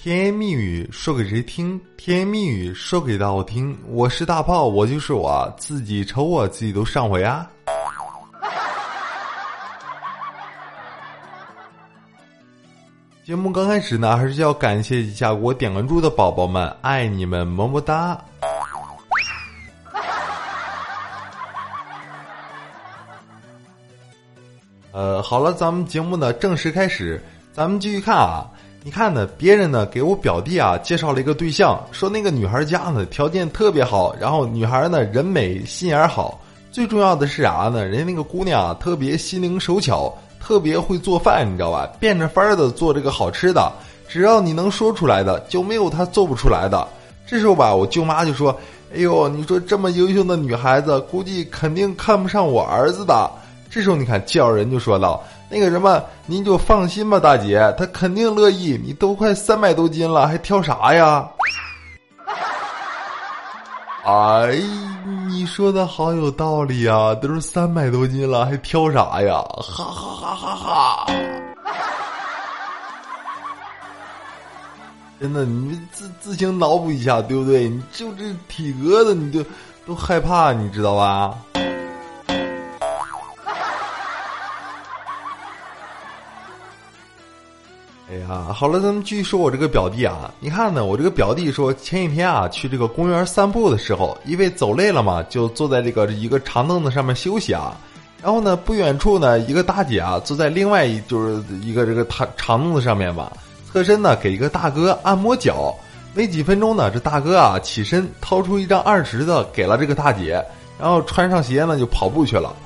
甜言蜜语说给谁听？甜言蜜语说给大伙听。我是大炮，我就是我自己，瞅我自己都上回啊！节目刚开始呢，还是要感谢一下我点关注的宝宝们，爱你们，么么哒！呃，好了，咱们节目呢正式开始，咱们继续看啊。你看呢，别人呢给我表弟啊介绍了一个对象，说那个女孩家呢条件特别好，然后女孩呢人美心眼好，最重要的是啥呢？人家那个姑娘啊特别心灵手巧，特别会做饭，你知道吧？变着法儿的做这个好吃的，只要你能说出来的，就没有她做不出来的。这时候吧，我舅妈就说：“哎呦，你说这么优秀的女孩子，估计肯定看不上我儿子的。”这时候你看介绍人就说道。那个什么，您就放心吧，大姐，他肯定乐意。你都快三百多斤了，还挑啥呀？哎，你说的好有道理啊！都是三百多斤了，还挑啥呀？哈哈哈哈哈！真的，你自自行脑补一下，对不对？你就这体格子，你就都害怕，你知道吧？哎呀，好了，咱们继续说我这个表弟啊。你看呢，我这个表弟说前几天啊去这个公园散步的时候，因为走累了嘛，就坐在这个一个长凳子上面休息啊。然后呢，不远处呢，一个大姐啊坐在另外一就是一个这个长长凳子上面吧，侧身呢给一个大哥按摩脚。没几分钟呢，这大哥啊起身掏出一张二十的给了这个大姐，然后穿上鞋呢就跑步去了。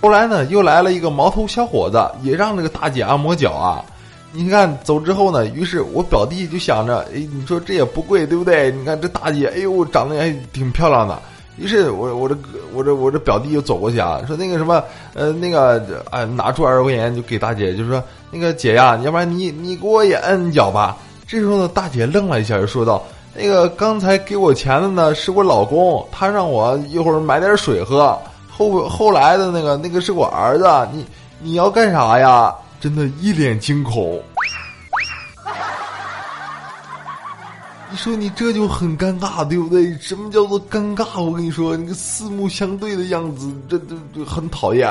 后来呢，又来了一个毛头小伙子，也让这个大姐按摩脚啊。你看走之后呢，于是我表弟就想着，哎，你说这也不贵，对不对？你看这大姐，哎呦，长得还挺漂亮的。于是我我这我这我这表弟就走过去啊，说那个什么，呃，那个啊，拿出二十块钱就给大姐，就说那个姐呀，要不然你你给我也摁脚吧。这时候呢，大姐愣了一下，就说道：“那个刚才给我钱的呢是我老公，他让我一会儿买点水喝。后后来的那个那个是我儿子，你你要干啥呀？”真的一脸惊恐，你说你这就很尴尬，对不对？什么叫做尴尬？我跟你说，你个四目相对的样子，这这这很讨厌。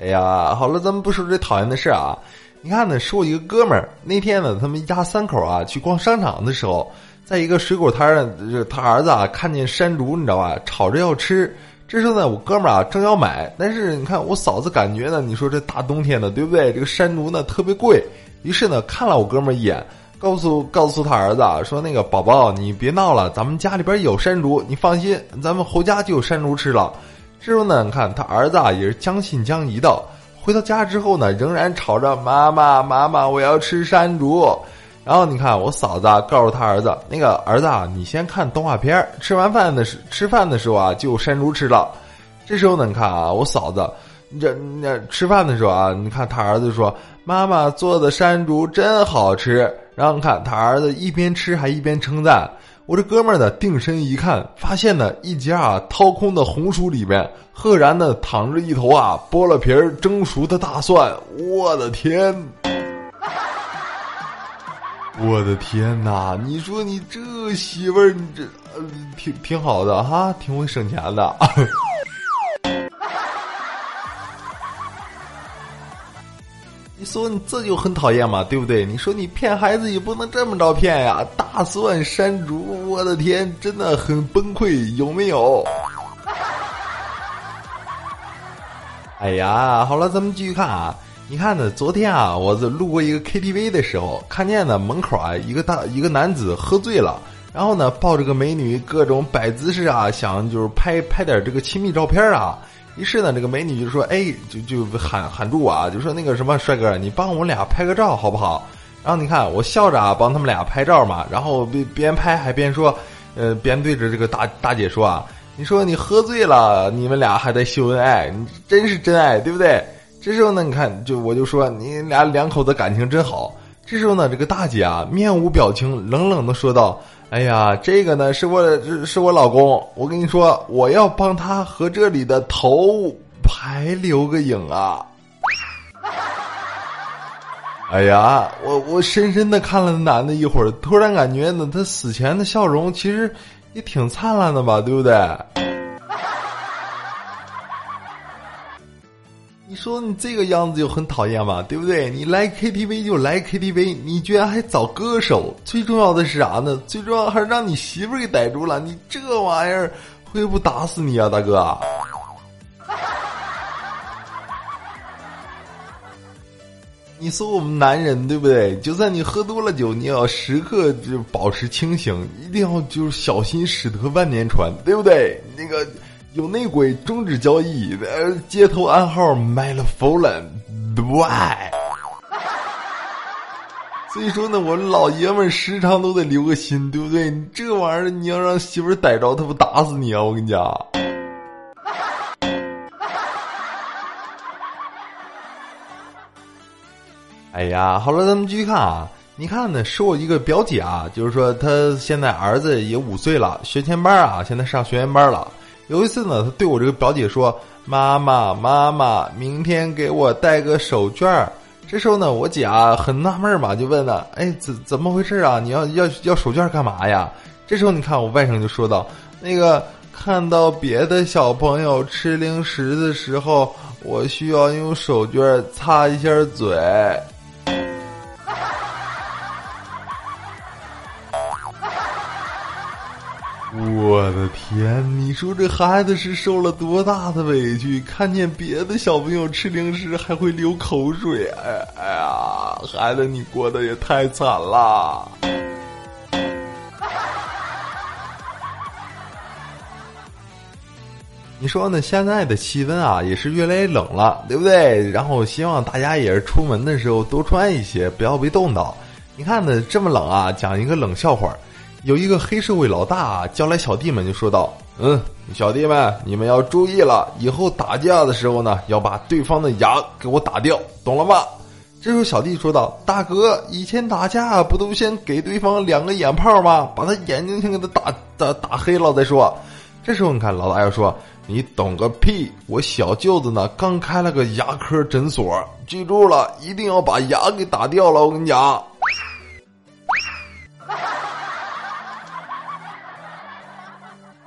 哎呀，好了，咱们不说这讨厌的事啊。你看呢，是我一个哥们儿，那天呢，他们一家三口啊去逛商场的时候。在一个水果摊上，他儿子啊看见山竹，你知道吧？吵着要吃。这时候呢，我哥们儿啊正要买，但是你看我嫂子感觉呢，你说这大冬天的，对不对？这个山竹呢特别贵，于是呢看了我哥们儿一眼，告诉告诉他儿子啊说：“那个宝宝，你别闹了，咱们家里边有山竹，你放心，咱们回家就有山竹吃了。”这时候呢，你看他儿子啊也是将信将疑的，回到家之后呢，仍然吵着：“妈妈，妈妈，我要吃山竹。”然后你看，我嫂子啊告诉他儿子：“那个儿子啊，你先看动画片吃完饭的时吃饭的时候啊，就有山竹吃了。”这时候呢，你看啊，我嫂子，这那吃饭的时候啊，你看他儿子说：“妈妈做的山竹真好吃。”然后你看他儿子一边吃还一边称赞。我这哥们儿呢，定身一看，发现呢一家啊掏空的红薯里面，赫然的躺着一头啊剥了皮儿蒸熟的大蒜。我的天！我的天哪！你说你这媳妇儿，你这挺挺好的哈，挺会省钱的。你说你这就很讨厌嘛，对不对？你说你骗孩子也不能这么着骗呀！大蒜山竹，我的天，真的很崩溃，有没有？哎呀，好了，咱们继续看啊。你看呢？昨天啊，我在路过一个 KTV 的时候，看见呢门口啊一个大一个男子喝醉了，然后呢抱着个美女，各种摆姿势啊，想就是拍拍点这个亲密照片啊。于是呢，这个美女就说：“哎，就就喊喊住我啊，就说那个什么帅哥，你帮我俩拍个照好不好？”然后你看我笑着啊帮他们俩拍照嘛，然后边边拍还边说，呃，边对着这个大大姐说啊：“你说你喝醉了，你们俩还在秀恩爱，你真是真爱，对不对？”这时候呢，你看，就我就说你俩两口子感情真好。这时候呢，这个大姐啊，面无表情，冷冷的说道：“哎呀，这个呢，是我是我老公。我跟你说，我要帮他和这里的头排留个影啊。”哎呀，我我深深的看了男的一会儿，突然感觉呢，他死前的笑容其实也挺灿烂的吧，对不对？你说你这个样子就很讨厌嘛，对不对？你来 KTV 就来 KTV，你居然还找歌手，最重要的是啥呢？最重要还是让你媳妇给逮住了，你这玩意儿会不打死你啊，大哥！你说我们男人对不对？就算你喝多了酒，你也要时刻就保持清醒，一定要就是小心驶得万年船，对不对？那个有内鬼终止交易，呃，街头暗号买了否认，对。所以说呢，我老爷们时常都得留个心，对不对？你这玩意儿，你要让媳妇逮着，他不打死你啊！我跟你讲。哎呀，好了，咱们继续看啊。你看呢，是我一个表姐啊，就是说她现在儿子也五岁了，学前班啊，现在上学前班了。有一次呢，她对我这个表姐说：“妈妈，妈妈，明天给我带个手绢儿。”这时候呢，我姐啊很纳闷嘛，就问了：“哎，怎怎么回事啊？你要要要手绢干嘛呀？”这时候你看我外甥就说道：“那个看到别的小朋友吃零食的时候，我需要用手绢擦一下嘴。”我的天！你说这孩子是受了多大的委屈？看见别的小朋友吃零食还会流口水，哎哎呀，孩子你过得也太惨了。你说呢？现在的气温啊，也是越来越冷了，对不对？然后希望大家也是出门的时候多穿一些，不要被冻到。你看呢，这么冷啊，讲一个冷笑话。有一个黑社会老大叫来小弟们，就说道：“嗯，小弟们，你们要注意了，以后打架的时候呢，要把对方的牙给我打掉，懂了吗？”这时候小弟说道：“大哥，以前打架不都先给对方两个眼泡吗？把他眼睛先给他打打打黑了再说。”这时候你看老大又说：“你懂个屁！我小舅子呢，刚开了个牙科诊所，记住了，一定要把牙给打掉了。”我跟你讲。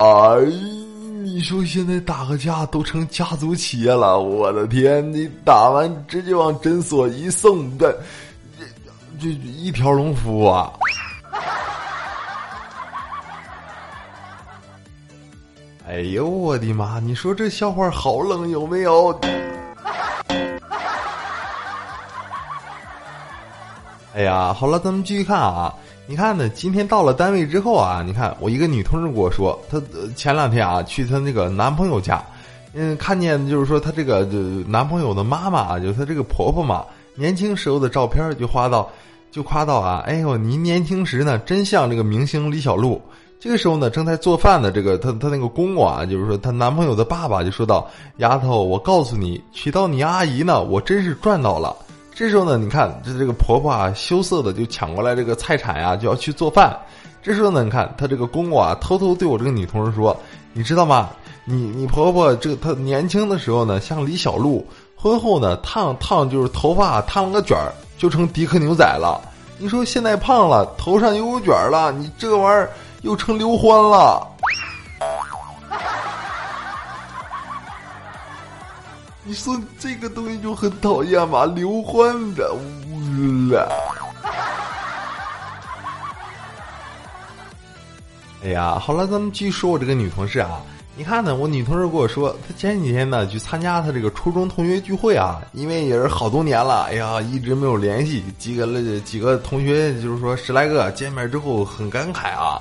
哎你说现在打个架都成家族企业了，我的天！你打完直接往诊所一送，这这一条龙服务啊！哎呦我的妈！你说这笑话好冷有没有？哎呀，好了，咱们继续看啊。你看呢？今天到了单位之后啊，你看我一个女同事跟我说，她前两天啊去她那个男朋友家，嗯，看见就是说她这个男朋友的妈妈，就她这个婆婆嘛，年轻时候的照片就夸到，就夸到啊，哎呦，您年轻时呢真像这个明星李小璐。这个时候呢，正在做饭的这个她她那个公公啊，就是说她男朋友的爸爸就说道：“丫头，我告诉你，娶到你阿姨呢，我真是赚到了。”这时候呢，你看这这个婆婆啊，羞涩的就抢过来这个菜铲呀，就要去做饭。这时候呢，你看她这个公公啊，偷偷对我这个女同事说：“你知道吗？你你婆婆这个她年轻的时候呢，像李小璐，婚后呢烫烫就是头发烫了个卷儿，就成迪克牛仔了。你说现在胖了，头上又有卷儿了，你这玩意儿又成刘欢了。”你说这个东西就很讨厌嘛，刘欢的，哎呀，好了，咱们继续说我这个女同事啊。你看呢，我女同事跟我说，她前几天呢去参加她这个初中同学聚会啊，因为也是好多年了，哎呀，一直没有联系，几个了几个同学就是说十来个见面之后很感慨啊。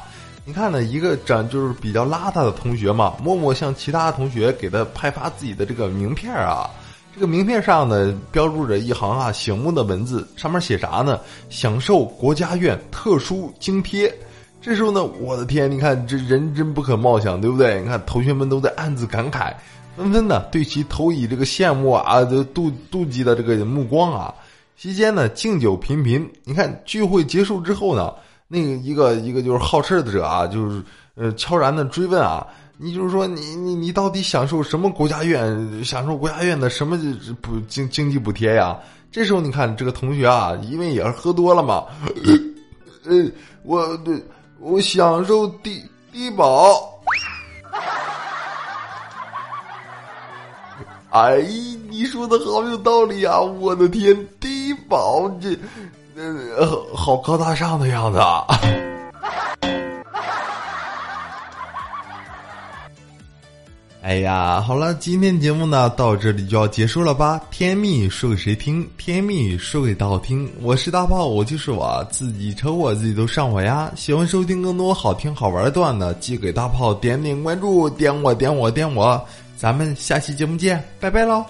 你看呢，一个长就是比较邋遢的同学嘛，默默向其他同学给他派发自己的这个名片啊。这个名片上呢，标注着一行啊醒目的文字，上面写啥呢？享受国家院特殊津贴。这时候呢，我的天，你看这人真不可貌相，对不对？你看同学们都在暗自感慨，纷纷呢对其投以这个羡慕啊、这妒妒忌的这个目光啊。席间呢，敬酒频频。你看聚会结束之后呢。那个一个一个就是好事的者啊，就是呃悄然的追问啊，你就是说你你你到底享受什么国家院？享受国家院的什么补经经济补贴呀？这时候你看这个同学啊，因为也是喝多了嘛，呃，我对我享受低低保。哎，你说的好有道理啊！我的天，低保这，呃，好高大上的样子啊！哎呀，好了，今天节目呢到这里就要结束了吧？甜蜜说给谁听？甜蜜说给大伙听。我是大炮，我就是我自己，瞅我自己都上火呀！喜欢收听更多好听好玩的段子，记得给大炮点点关注，点我点我点我。咱们下期节目见，拜拜喽。